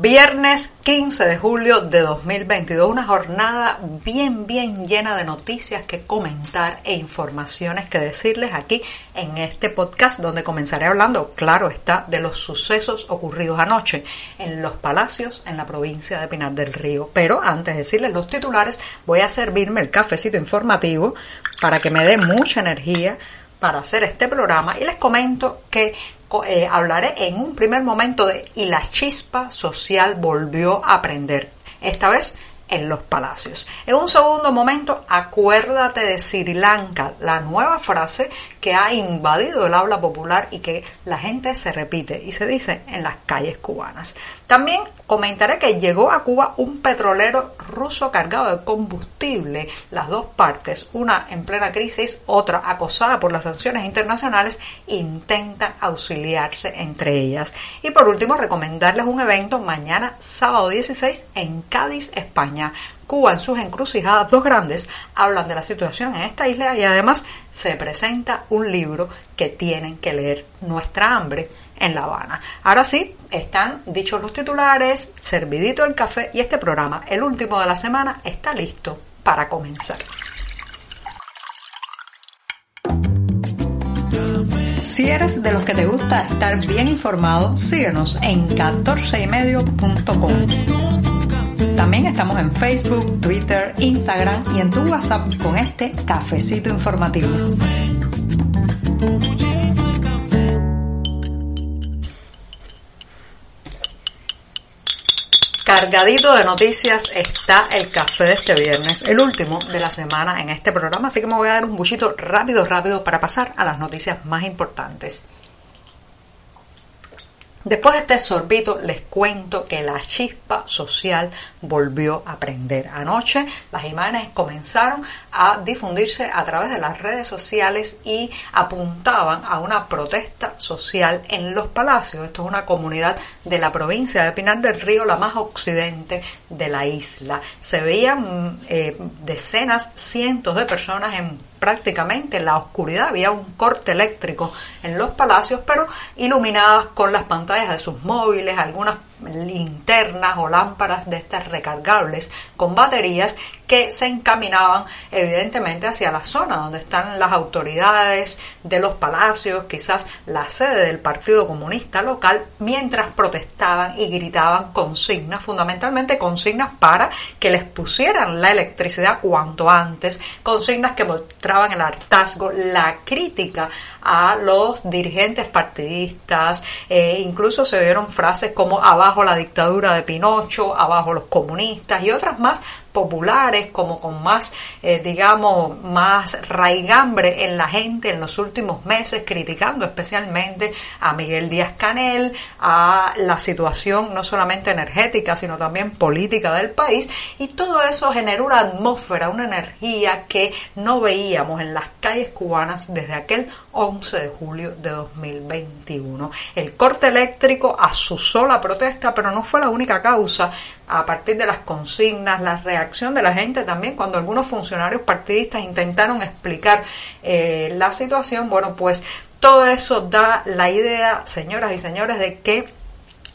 Viernes 15 de julio de 2022, una jornada bien, bien llena de noticias que comentar e informaciones que decirles aquí en este podcast donde comenzaré hablando, claro está, de los sucesos ocurridos anoche en los palacios en la provincia de Pinar del Río. Pero antes de decirles los titulares, voy a servirme el cafecito informativo para que me dé mucha energía para hacer este programa y les comento que eh, hablaré en un primer momento de y la chispa social volvió a prender. Esta vez en los palacios. En un segundo momento, acuérdate de Sri Lanka, la nueva frase que ha invadido el habla popular y que la gente se repite y se dice en las calles cubanas. También comentaré que llegó a Cuba un petrolero ruso cargado de combustible, las dos partes, una en plena crisis, otra acosada por las sanciones internacionales, intentan auxiliarse entre ellas. Y por último, recomendarles un evento mañana, sábado 16, en Cádiz, España. Cuba en sus encrucijadas, dos grandes, hablan de la situación en esta isla y además se presenta un libro que tienen que leer, Nuestra hambre en La Habana. Ahora sí, están dichos los titulares, servidito el café y este programa, el último de la semana, está listo para comenzar. Si eres de los que te gusta estar bien informado, síguenos en 14ymedio.com. También estamos en Facebook, Twitter, Instagram y en tu WhatsApp con este cafecito informativo. Cargadito de noticias está el café de este viernes, el último de la semana en este programa, así que me voy a dar un buchito rápido, rápido para pasar a las noticias más importantes. Después de este sorbito les cuento que la chispa social volvió a prender. Anoche las imágenes comenzaron a difundirse a través de las redes sociales y apuntaban a una protesta social en los palacios. Esto es una comunidad de la provincia de Pinar del Río, la más occidente de la isla. Se veían eh, decenas, cientos de personas en prácticamente en la oscuridad. Había un corte eléctrico en los palacios, pero iluminadas con las pantallas de sus móviles, algunas linternas o lámparas de estas recargables con baterías que se encaminaban evidentemente hacia la zona donde están las autoridades de los palacios, quizás la sede del Partido Comunista local, mientras protestaban y gritaban consignas, fundamentalmente consignas para que les pusieran la electricidad cuanto antes, consignas que mostraban el hartazgo, la crítica a los dirigentes partidistas, eh, incluso se oyeron frases como abajo la dictadura de Pinocho, abajo los comunistas y otras más populares, como con más, eh, digamos, más raigambre en la gente en los últimos meses, criticando especialmente a Miguel Díaz Canel, a la situación no solamente energética, sino también política del país, y todo eso generó una atmósfera, una energía que no veíamos en las calles cubanas desde aquel 11 de julio de 2021. El corte eléctrico asusó la protesta, pero no fue la única causa a partir de las consignas, la reacción de la gente también, cuando algunos funcionarios partidistas intentaron explicar eh, la situación, bueno, pues todo eso da la idea, señoras y señores, de que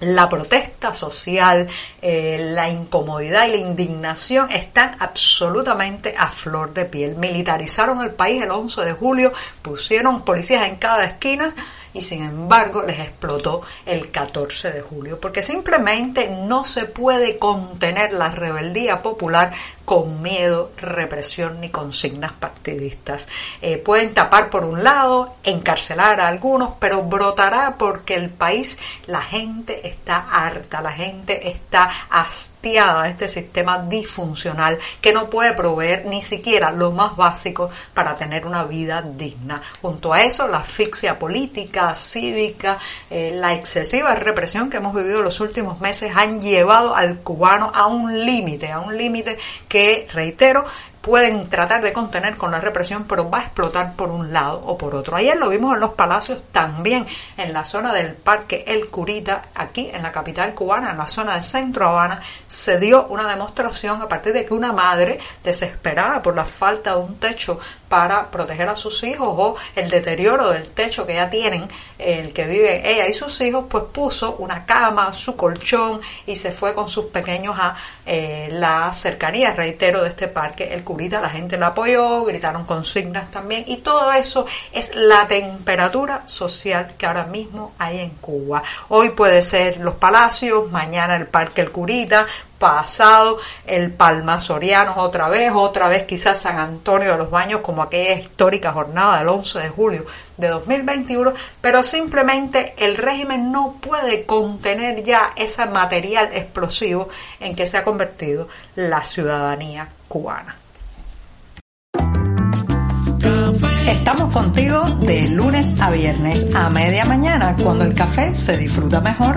la protesta social, eh, la incomodidad y la indignación están absolutamente a flor de piel. Militarizaron el país el 11 de julio, pusieron policías en cada esquina y sin embargo les explotó el 14 de julio, porque simplemente no se puede contener la rebeldía popular con miedo, represión ni consignas partidistas. Eh, pueden tapar por un lado, encarcelar a algunos, pero brotará porque el país, la gente está harta, la gente está hastiada de este sistema disfuncional que no puede proveer ni siquiera lo más básico para tener una vida digna. Junto a eso, la asfixia política, cívica, eh, la excesiva represión que hemos vivido los últimos meses han llevado al cubano a un límite, a un límite que, reitero, pueden tratar de contener con la represión, pero va a explotar por un lado o por otro. Ayer lo vimos en los palacios también, en la zona del Parque El Curita, aquí en la capital cubana, en la zona del centro Habana, se dio una demostración a partir de que una madre desesperada por la falta de un techo para proteger a sus hijos o el deterioro del techo que ya tienen, el que vive ella y sus hijos, pues puso una cama, su colchón y se fue con sus pequeños a eh, la cercanía, reitero, de este parque, el Curita la gente la apoyó, gritaron consignas también y todo eso es la temperatura social que ahora mismo hay en Cuba. Hoy puede ser los palacios, mañana el Parque El Curita, pasado el Palma Soriano otra vez, otra vez quizás San Antonio de los Baños como aquella histórica jornada del 11 de julio de 2021, pero simplemente el régimen no puede contener ya ese material explosivo en que se ha convertido la ciudadanía cubana. Estamos contigo de lunes a viernes a media mañana cuando el café se disfruta mejor.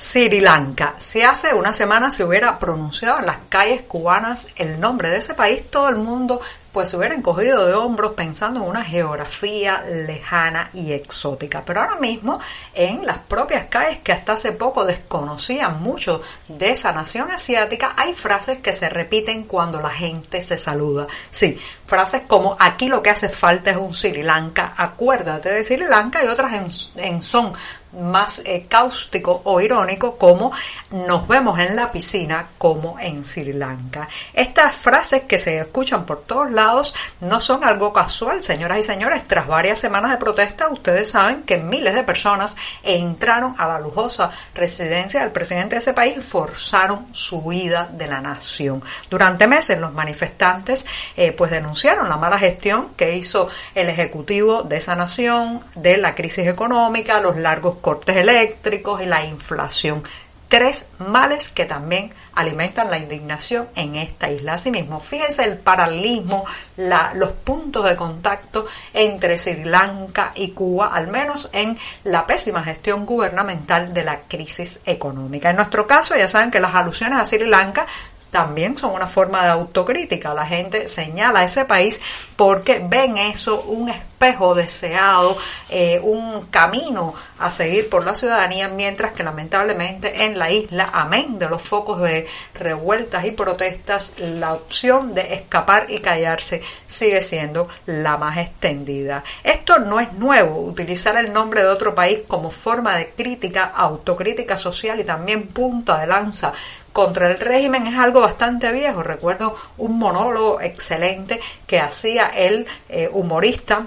Sri Lanka. Si hace una semana se hubiera pronunciado en las calles cubanas el nombre de ese país, todo el mundo pues se hubiera encogido de hombros pensando en una geografía lejana y exótica. Pero ahora mismo en las propias calles que hasta hace poco desconocían mucho de esa nación asiática, hay frases que se repiten cuando la gente se saluda. Sí, frases como aquí lo que hace falta es un Sri Lanka, acuérdate de Sri Lanka y otras en, en son más eh, cáustico o irónico como nos vemos en la piscina como en Sri Lanka. Estas frases que se escuchan por todos lados no son algo casual, señoras y señores. Tras varias semanas de protesta, ustedes saben que miles de personas entraron a la lujosa residencia del presidente de ese país y forzaron su huida de la nación. Durante meses los manifestantes eh, pues denunciaron la mala gestión que hizo el ejecutivo de esa nación, de la crisis económica, los largos cortes eléctricos y la inflación. Tres males que también alimentan la indignación en esta isla. Asimismo, fíjense el paralelismo, los puntos de contacto entre Sri Lanka y Cuba, al menos en la pésima gestión gubernamental de la crisis económica. En nuestro caso, ya saben que las alusiones a Sri Lanka también son una forma de autocrítica. La gente señala a ese país porque ven eso un espejo deseado, eh, un camino a seguir por la ciudadanía, mientras que lamentablemente en la isla, amén de los focos de revueltas y protestas, la opción de escapar y callarse sigue siendo la más extendida. Esto no es nuevo, utilizar el nombre de otro país como forma de crítica, autocrítica social y también punta de lanza contra el régimen es algo bastante viejo. Recuerdo un monólogo excelente que hacía el eh, humorista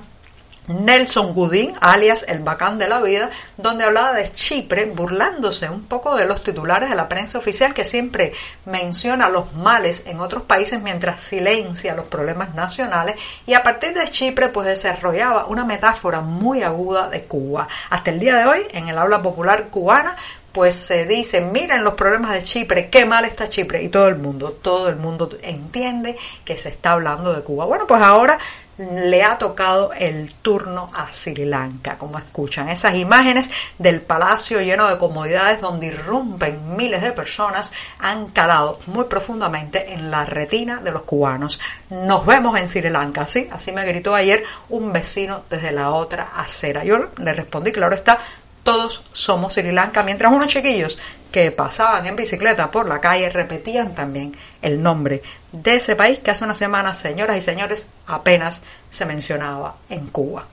Nelson Goodin, alias el bacán de la vida, donde hablaba de Chipre, burlándose un poco de los titulares de la prensa oficial que siempre menciona los males en otros países mientras silencia los problemas nacionales y a partir de Chipre pues desarrollaba una metáfora muy aguda de Cuba. Hasta el día de hoy, en el habla popular cubana, pues se dice, miren los problemas de Chipre, qué mal está Chipre, y todo el mundo, todo el mundo entiende que se está hablando de Cuba. Bueno, pues ahora le ha tocado el turno a Sri Lanka, como escuchan. Esas imágenes del palacio lleno de comodidades donde irrumpen miles de personas han calado muy profundamente en la retina de los cubanos. Nos vemos en Sri Lanka, ¿sí? Así me gritó ayer un vecino desde la otra acera. Yo le respondí, claro está, todos somos Sri Lanka, mientras unos chiquillos que pasaban en bicicleta por la calle repetían también el nombre de ese país que hace unas semanas, señoras y señores, apenas se mencionaba en Cuba.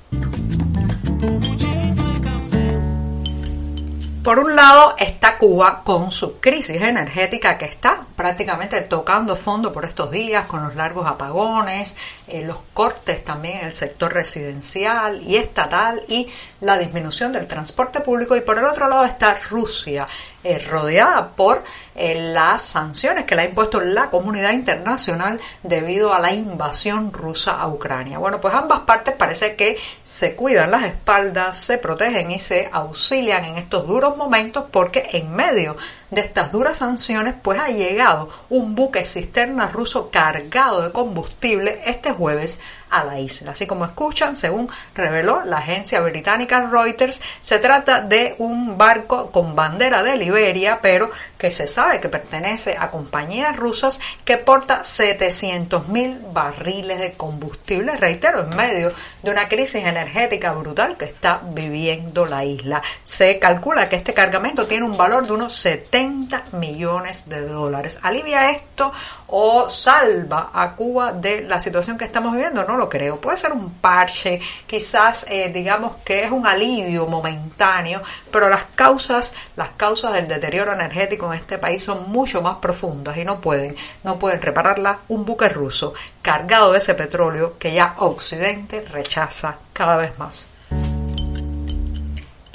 Por un lado está Cuba con su crisis energética que está prácticamente tocando fondo por estos días con los largos apagones, eh, los cortes también en el sector residencial y estatal y la disminución del transporte público y por el otro lado está Rusia eh, rodeada por eh, las sanciones que le ha impuesto la comunidad internacional debido a la invasión rusa a Ucrania. Bueno, pues ambas partes parece que se cuidan las espaldas, se protegen y se auxilian en estos duros momentos porque en medio de estas duras sanciones pues ha llegado un buque cisterna ruso cargado de combustible este jueves a la isla. Así como escuchan, según reveló la agencia británica Reuters, se trata de un barco con bandera de Liberia, pero que se sabe que pertenece a compañías rusas que porta 700 mil barriles de combustible, reitero, en medio de una crisis energética brutal que está viviendo la isla. Se calcula que este cargamento tiene un valor de unos 70 millones de dólares. ¿Alivia esto o salva a Cuba de la situación que estamos viviendo? No lo creo. Puede ser un parche, quizás eh, digamos que es un alivio momentáneo, pero las causas, las causas del deterioro energético en este país son mucho más profundas y no pueden, no pueden repararla un buque ruso cargado de ese petróleo que ya Occidente rechaza cada vez más.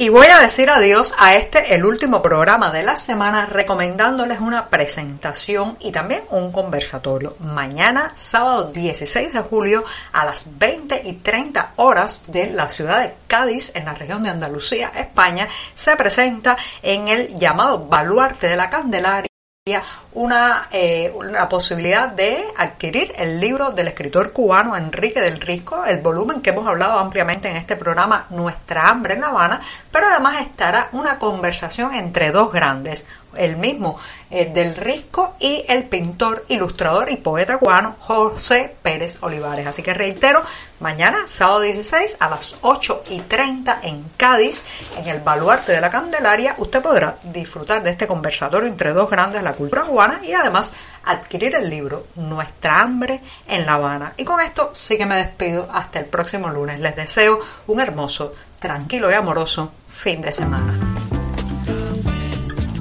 Y voy a decir adiós a este, el último programa de la semana, recomendándoles una presentación y también un conversatorio. Mañana, sábado 16 de julio, a las 20 y 30 horas de la ciudad de Cádiz, en la región de Andalucía, España, se presenta en el llamado Baluarte de la Candelaria una, eh, posibilidad de adquirir el libro del escritor cubano Enrique del Risco, el volumen que hemos hablado ampliamente en este programa, Nuestra hambre en La Habana, pero además estará una conversación entre dos grandes, el mismo eh, del Risco y el pintor, ilustrador y poeta cubano José Pérez Olivares. Así que reitero, mañana, sábado 16, a las 8 y 30 en Cádiz, en el Baluarte de la Candelaria, usted podrá disfrutar de este conversatorio entre dos grandes de la cultura cubana y además adquirir el libro Nuestra hambre en La Habana. Y con esto sí que me despido hasta el próximo lunes. Les deseo un hermoso, tranquilo y amoroso fin de semana.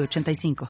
85